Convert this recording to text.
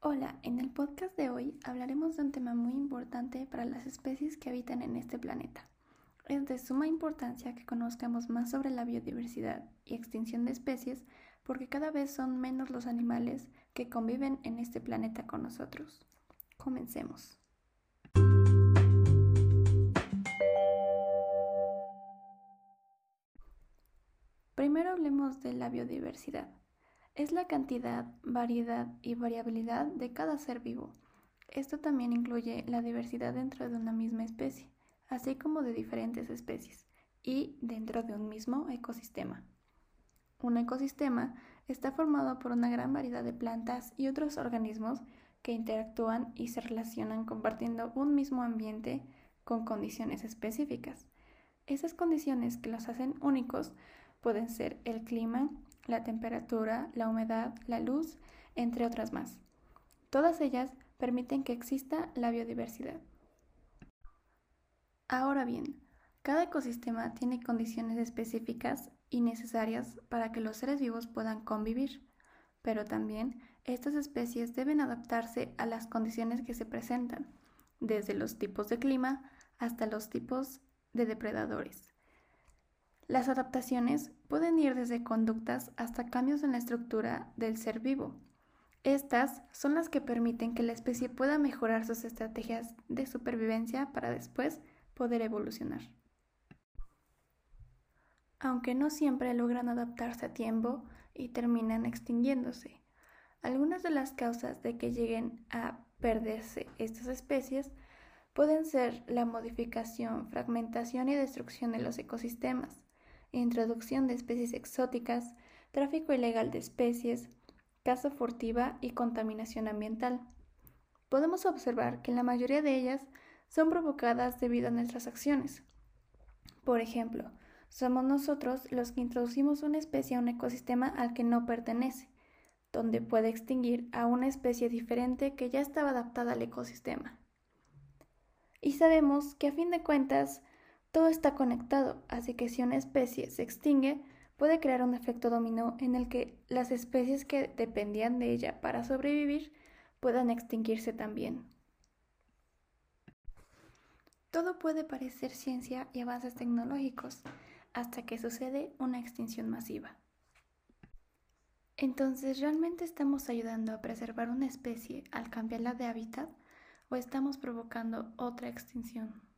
Hola, en el podcast de hoy hablaremos de un tema muy importante para las especies que habitan en este planeta. Es de suma importancia que conozcamos más sobre la biodiversidad y extinción de especies porque cada vez son menos los animales que conviven en este planeta con nosotros. Comencemos. Primero hablemos de la biodiversidad es la cantidad, variedad y variabilidad de cada ser vivo. Esto también incluye la diversidad dentro de una misma especie, así como de diferentes especies, y dentro de un mismo ecosistema. Un ecosistema está formado por una gran variedad de plantas y otros organismos que interactúan y se relacionan compartiendo un mismo ambiente con condiciones específicas. Esas condiciones que los hacen únicos pueden ser el clima, la temperatura, la humedad, la luz, entre otras más. Todas ellas permiten que exista la biodiversidad. Ahora bien, cada ecosistema tiene condiciones específicas y necesarias para que los seres vivos puedan convivir, pero también estas especies deben adaptarse a las condiciones que se presentan, desde los tipos de clima hasta los tipos de depredadores. Las adaptaciones pueden ir desde conductas hasta cambios en la estructura del ser vivo. Estas son las que permiten que la especie pueda mejorar sus estrategias de supervivencia para después poder evolucionar. Aunque no siempre logran adaptarse a tiempo y terminan extinguiéndose. Algunas de las causas de que lleguen a perderse estas especies pueden ser la modificación, fragmentación y destrucción de los ecosistemas, introducción de especies exóticas, tráfico ilegal de especies, caza furtiva y contaminación ambiental. Podemos observar que la mayoría de ellas son provocadas debido a nuestras acciones. Por ejemplo, somos nosotros los que introducimos una especie a un ecosistema al que no pertenece, donde puede extinguir a una especie diferente que ya estaba adaptada al ecosistema. Y sabemos que a fin de cuentas todo está conectado, así que si una especie se extingue, puede crear un efecto dominó en el que las especies que dependían de ella para sobrevivir puedan extinguirse también. Todo puede parecer ciencia y avances tecnológicos hasta que sucede una extinción masiva. Entonces, ¿realmente estamos ayudando a preservar una especie al cambiarla de hábitat o estamos provocando otra extinción?